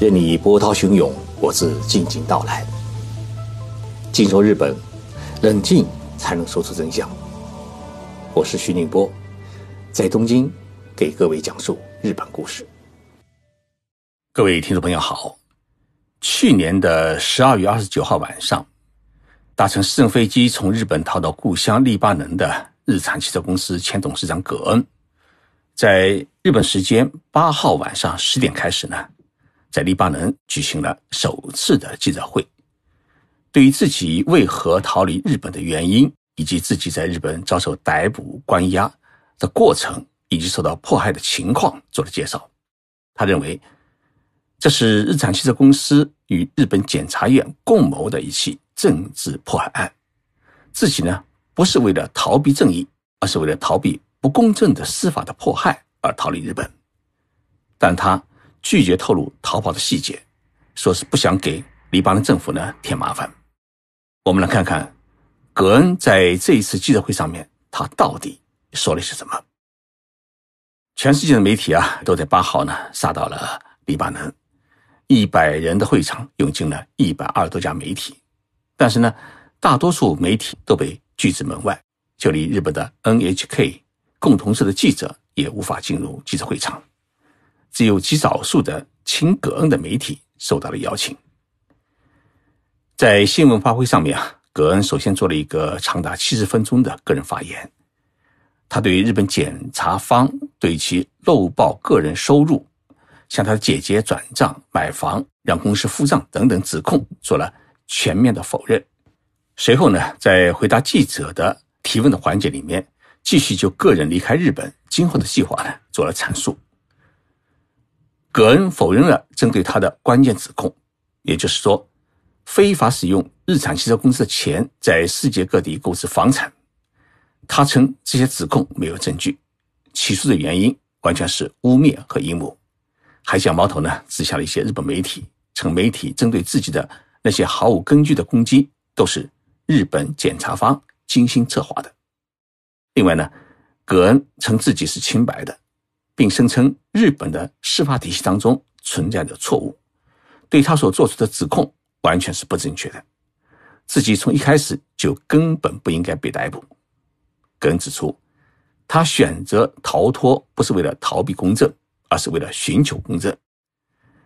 任你波涛汹涌，我自静静到来。静说日本，冷静才能说出真相。我是徐宁波，在东京给各位讲述日本故事。各位听众朋友好，去年的十二月二十九号晚上，搭乘私人飞机从日本逃到故乡黎巴嫩的日产汽车公司前董事长葛恩，在日本时间八号晚上十点开始呢。在黎巴嫩举行了首次的记者会，对于自己为何逃离日本的原因，以及自己在日本遭受逮捕关押的过程，以及受到迫害的情况做了介绍。他认为，这是日产汽车公司与日本检察院共谋的一起政治迫害案。自己呢，不是为了逃避正义，而是为了逃避不公正的司法的迫害而逃离日本。但他。拒绝透露逃跑的细节，说是不想给黎巴嫩政府呢添麻烦。我们来看看，格恩在这一次记者会上面，他到底说了些什么？全世界的媒体啊，都在八号呢杀到了黎巴嫩，一百人的会场涌进了一百二十多家媒体，但是呢，大多数媒体都被拒之门外，就连日本的 NHK 共同社的记者也无法进入记者会场。只有极少数的亲葛恩的媒体受到了邀请。在新闻发布会上面啊，葛恩首先做了一个长达七十分钟的个人发言。他对日本检察方对其漏报个人收入、向他的姐姐转账、买房、让公司付账等等指控做了全面的否认。随后呢，在回答记者的提问的环节里面，继续就个人离开日本今后的计划呢做了阐述。葛恩否认了针对他的关键指控，也就是说，非法使用日产汽车公司的钱在世界各地购置房产。他称这些指控没有证据，起诉的原因完全是污蔑和阴谋，还将矛头呢指向了一些日本媒体，称媒体针对自己的那些毫无根据的攻击都是日本检察方精心策划的。另外呢，葛恩称自己是清白的。并声称日本的司法体系当中存在着错误，对他所做出的指控完全是不正确的，自己从一开始就根本不应该被逮捕。个人指出，他选择逃脱不是为了逃避公正，而是为了寻求公正。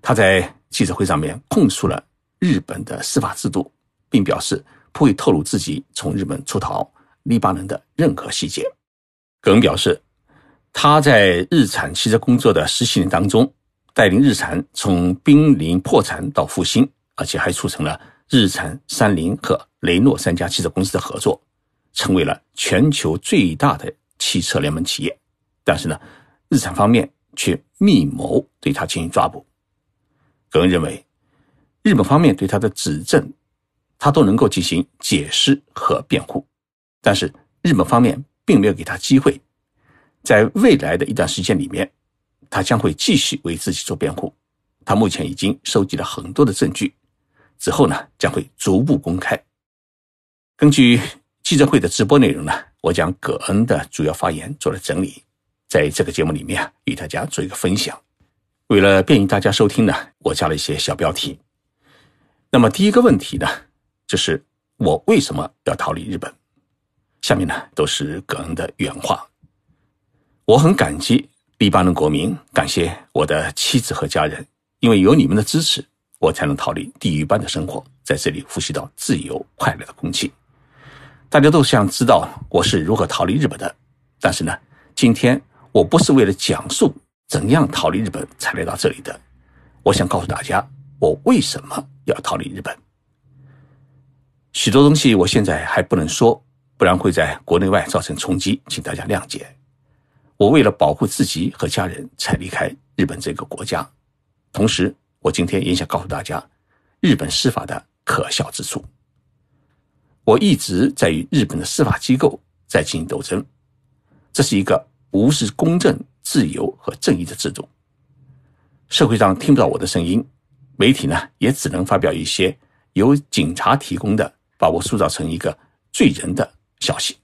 他在记者会上面控诉了日本的司法制度，并表示不会透露自己从日本出逃黎巴嫩的任何细节。个人表示。他在日产汽车工作的十七年当中，带领日产从濒临破产到复兴，而且还促成了日产、三菱和雷诺三家汽车公司的合作，成为了全球最大的汽车联盟企业。但是呢，日产方面却密谋对他进行抓捕。个人认为，日本方面对他的指证，他都能够进行解释和辩护，但是日本方面并没有给他机会。在未来的一段时间里面，他将会继续为自己做辩护。他目前已经收集了很多的证据，之后呢将会逐步公开。根据记者会的直播内容呢，我将葛恩的主要发言做了整理，在这个节目里面与大家做一个分享。为了便于大家收听呢，我加了一些小标题。那么第一个问题呢，就是我为什么要逃离日本？下面呢都是葛恩的原话。我很感激黎巴嫩国民，感谢我的妻子和家人，因为有你们的支持，我才能逃离地狱般的生活，在这里呼吸到自由快乐的空气。大家都想知道我是如何逃离日本的，但是呢，今天我不是为了讲述怎样逃离日本才来到这里的，我想告诉大家，我为什么要逃离日本。许多东西我现在还不能说，不然会在国内外造成冲击，请大家谅解。我为了保护自己和家人才离开日本这个国家，同时，我今天也想告诉大家，日本司法的可笑之处。我一直在与日本的司法机构在进行斗争，这是一个无视公正、自由和正义的制度。社会上听不到我的声音，媒体呢也只能发表一些由警察提供的，把我塑造成一个罪人的消息。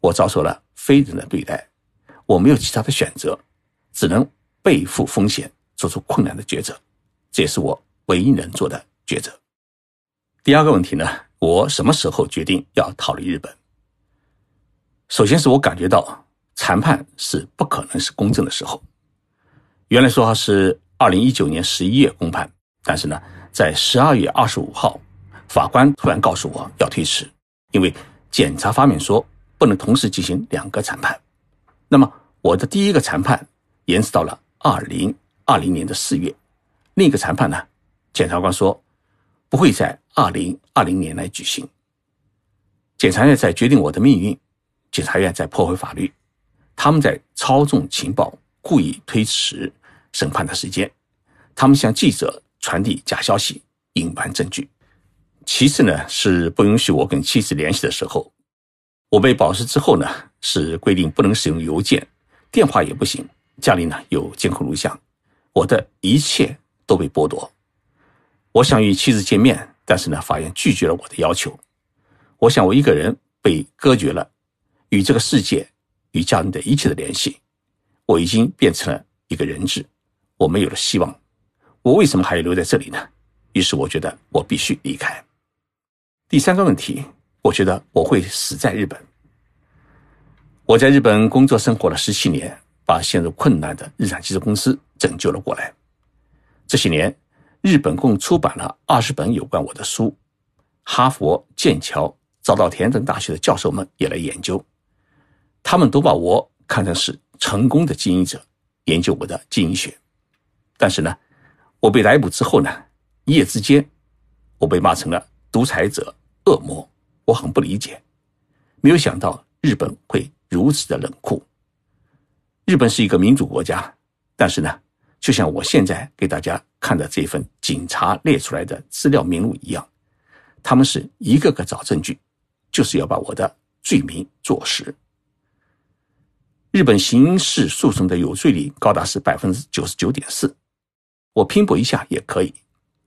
我遭受了非人的对待。我没有其他的选择，只能背负风险，做出困难的抉择。这也是我唯一能做的抉择。第二个问题呢，我什么时候决定要逃离日本？首先是我感觉到谈判是不可能是公正的时候。原来说话是二零一九年十一月公判，但是呢，在十二月二十五号，法官突然告诉我要推迟，因为检察方面说不能同时进行两个谈判。那么我的第一个谈判延迟到了二零二零年的四月，另一个谈判呢，检察官说不会在二零二零年来举行。检察院在决定我的命运，检察院在破坏法律，他们在操纵情报。故意推迟审判的时间，他们向记者传递假消息，隐瞒证据。其次呢，是不允许我跟妻子联系的时候。我被保释之后呢，是规定不能使用邮件、电话也不行。家里呢有监控录像，我的一切都被剥夺。我想与妻子见面，但是呢，法院拒绝了我的要求。我想我一个人被隔绝了与这个世界、与家人的一切的联系。我已经变成了一个人质，我没有了希望，我为什么还要留在这里呢？于是我觉得我必须离开。第三个问题，我觉得我会死在日本。我在日本工作生活了十七年，把陷入困难的日产汽车公司拯救了过来。这些年，日本共出版了二十本有关我的书，哈佛、剑桥、早稻田等大学的教授们也来研究，他们都把我看成是。成功的经营者研究我的经营学，但是呢，我被逮捕之后呢，一夜之间，我被骂成了独裁者、恶魔，我很不理解，没有想到日本会如此的冷酷。日本是一个民主国家，但是呢，就像我现在给大家看的这份警察列出来的资料名录一样，他们是一个个找证据，就是要把我的罪名坐实。日本刑事诉讼的有罪率高达是百分之九十九点四，我拼搏一下也可以，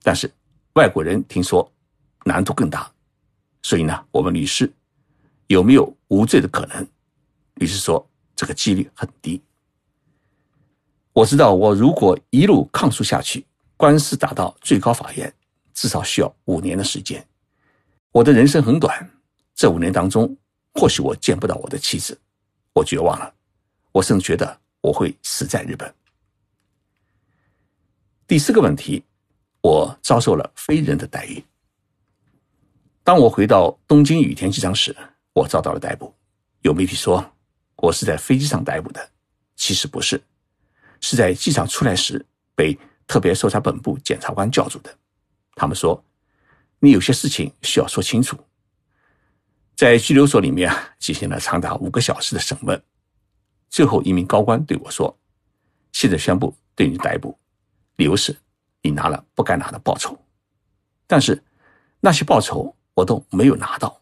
但是外国人听说难度更大，所以呢，我问律师有没有无罪的可能？律师说这个几率很低。我知道我如果一路抗诉下去，官司打到最高法院，至少需要五年的时间。我的人生很短，这五年当中，或许我见不到我的妻子，我绝望了。我甚至觉得我会死在日本。第四个问题，我遭受了非人的待遇。当我回到东京羽田机场时，我遭到了逮捕。有媒体说我是在飞机上逮捕的，其实不是，是在机场出来时被特别搜查本部检察官叫住的。他们说你有些事情需要说清楚。在拘留所里面啊，进行了长达五个小时的审问。最后一名高官对我说：“现在宣布对你逮捕，理由是你拿了不该拿的报酬。但是那些报酬我都没有拿到，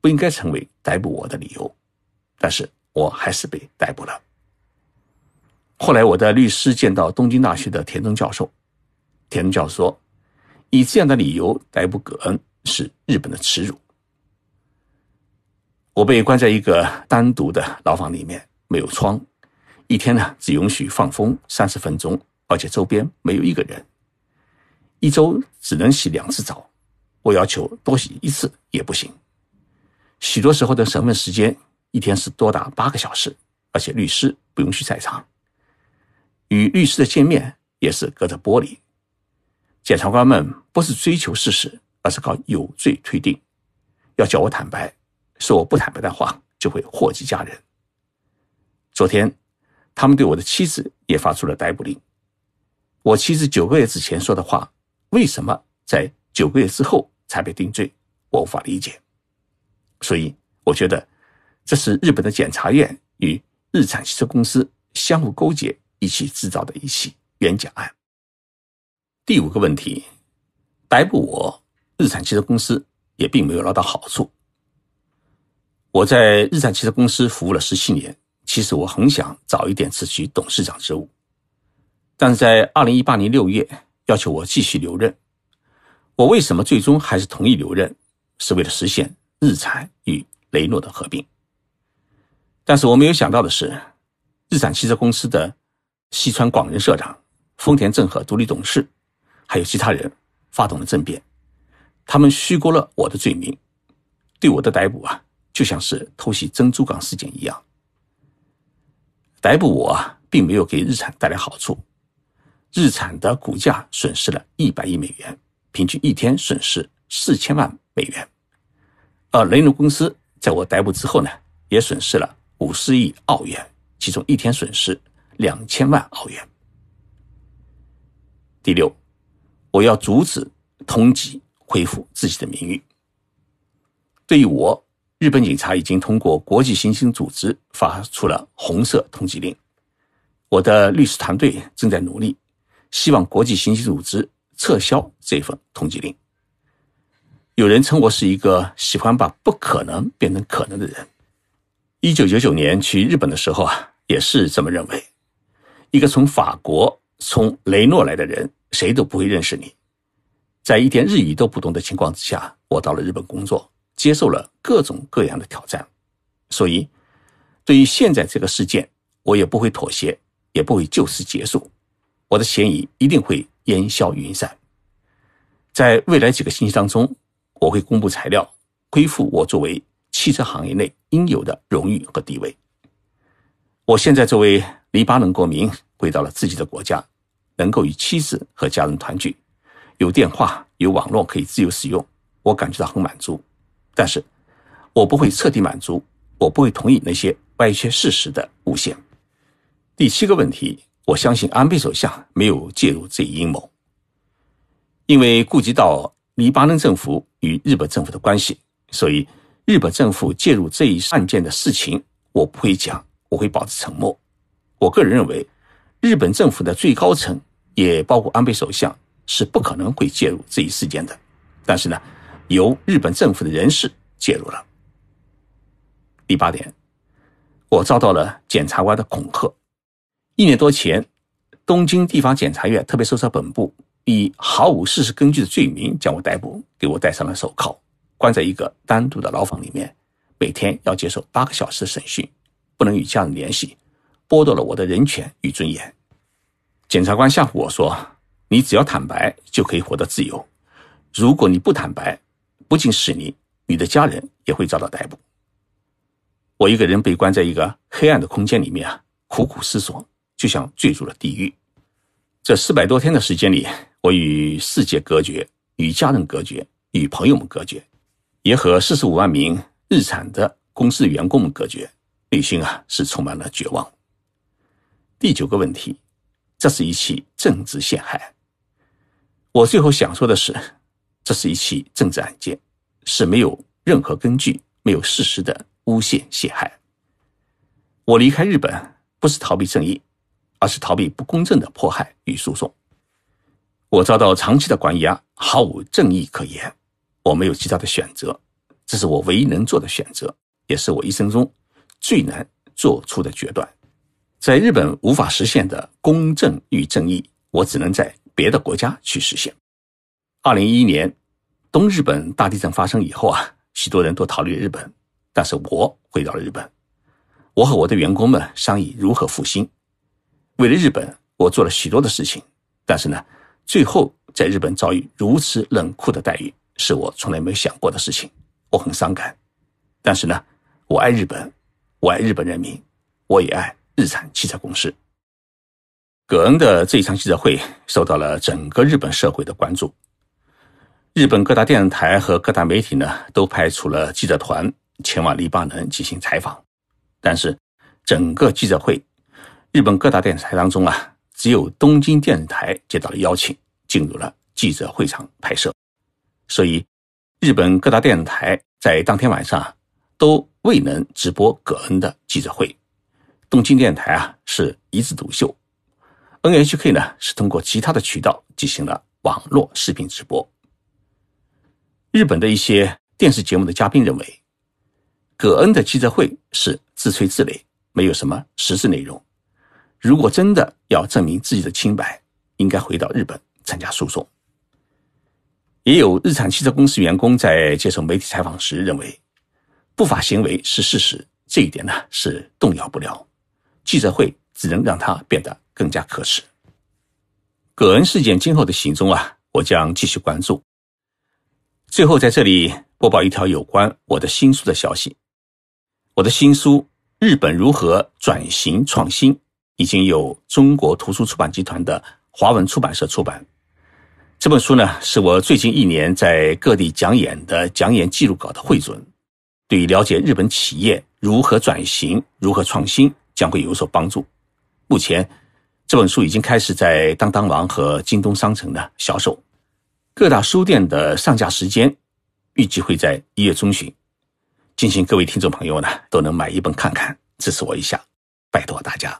不应该成为逮捕我的理由。但是我还是被逮捕了。后来我的律师见到东京大学的田中教授，田中教授说：以这样的理由逮捕葛恩是日本的耻辱。我被关在一个单独的牢房里面。”没有窗，一天呢只允许放风三十分钟，而且周边没有一个人。一周只能洗两次澡，我要求多洗一次也不行。许多时候的审问时间一天是多达八个小时，而且律师不允许在场。与律师的见面也是隔着玻璃。检察官们不是追求事实，而是靠有罪推定，要叫我坦白，说我不坦白的话就会祸及家人。昨天，他们对我的妻子也发出了逮捕令。我妻子九个月之前说的话，为什么在九个月之后才被定罪？我无法理解。所以，我觉得这是日本的检察院与日产汽车公司相互勾结，一起制造的一起冤假案。第五个问题，逮捕我，日产汽车公司也并没有捞到好处。我在日产汽车公司服务了十七年。其实我很想早一点辞去董事长职务，但是在二零一八年六月要求我继续留任。我为什么最终还是同意留任？是为了实现日产与雷诺的合并。但是我没有想到的是，日产汽车公司的西川广人社长、丰田正和独立董事，还有其他人发动了政变，他们虚构了我的罪名，对我的逮捕啊，就像是偷袭珍珠港事件一样。逮捕我啊，并没有给日产带来好处，日产的股价损失了一百亿美元，平均一天损失四千万美元，而雷诺公司在我逮捕之后呢，也损失了五十亿澳元，其中一天损失两千万澳元。第六，我要阻止通缉恢复自己的名誉。对于我，日本警察已经通过国际刑警组织发出了红色通缉令。我的律师团队正在努力，希望国际刑警组织撤销这份通缉令。有人称我是一个喜欢把不可能变成可能的人。一九九九年去日本的时候啊，也是这么认为。一个从法国。从雷诺来的人，谁都不会认识你。在一点日语都不懂的情况之下，我到了日本工作，接受了各种各样的挑战。所以，对于现在这个事件，我也不会妥协，也不会就此结束。我的嫌疑一定会烟消云散。在未来几个星期当中，我会公布材料，恢复我作为汽车行业内应有的荣誉和地位。我现在作为黎巴嫩国民。回到了自己的国家，能够与妻子和家人团聚，有电话、有网络可以自由使用，我感觉到很满足。但是，我不会彻底满足，我不会同意那些歪曲事实的诬陷。第七个问题，我相信安倍首相没有介入这一阴谋，因为顾及到黎巴嫩政府与日本政府的关系，所以日本政府介入这一案件的事情，我不会讲，我会保持沉默。我个人认为。日本政府的最高层，也包括安倍首相，是不可能会介入这一事件的。但是呢，由日本政府的人士介入了。第八点，我遭到了检察官的恐吓。一年多前，东京地方检察院特别搜查本部以毫无事实根据的罪名将我逮捕，给我戴上了手铐，关在一个单独的牢房里面，每天要接受八个小时的审讯，不能与家人联系。剥夺了我的人权与尊严。检察官吓唬我说：“你只要坦白就可以获得自由，如果你不坦白，不仅是你，你的家人也会遭到逮捕。”我一个人被关在一个黑暗的空间里面啊，苦苦思索，就像坠入了地狱。这四百多天的时间里，我与世界隔绝，与家人隔绝，与朋友们隔绝，也和四十五万名日产的公司员工们隔绝，内心啊是充满了绝望。第九个问题，这是一起政治陷害。我最后想说的是，这是一起政治案件，是没有任何根据、没有事实的诬陷陷害。我离开日本不是逃避正义，而是逃避不公正的迫害与诉讼。我遭到长期的关押，毫无正义可言。我没有其他的选择，这是我唯一能做的选择，也是我一生中最难做出的决断。在日本无法实现的公正与正义，我只能在别的国家去实现。二零一一年东日本大地震发生以后啊，许多人都逃离日本，但是我回到了日本。我和我的员工们商议如何复兴。为了日本，我做了许多的事情，但是呢，最后在日本遭遇如此冷酷的待遇，是我从来没有想过的事情。我很伤感，但是呢，我爱日本，我爱日本人民，我也爱。日产汽车公司，葛恩的这一场记者会受到了整个日本社会的关注。日本各大电视台和各大媒体呢，都派出了记者团前往黎巴嫩进行采访。但是，整个记者会，日本各大电视台当中啊，只有东京电视台接到了邀请，进入了记者会场拍摄。所以，日本各大电视台在当天晚上都未能直播葛恩的记者会。东京电台啊是一枝独秀，NHK 呢是通过其他的渠道进行了网络视频直播。日本的一些电视节目的嘉宾认为，葛恩的记者会是自吹自擂，没有什么实质内容。如果真的要证明自己的清白，应该回到日本参加诉讼。也有日产汽车公司员工在接受媒体采访时认为，不法行为是事实，这一点呢是动摇不了。记者会只能让他变得更加可耻。葛恩事件今后的行踪啊，我将继续关注。最后，在这里播报一条有关我的新书的消息。我的新书《日本如何转型创新》已经有中国图书出版集团的华文出版社出版。这本书呢，是我最近一年在各地讲演的讲演记录稿的汇总，对于了解日本企业如何转型、如何创新将会有所帮助。目前，这本书已经开始在当当网和京东商城的销售，各大书店的上架时间预计会在一月中旬。敬请各位听众朋友呢都能买一本看看，支持我一下，拜托大家。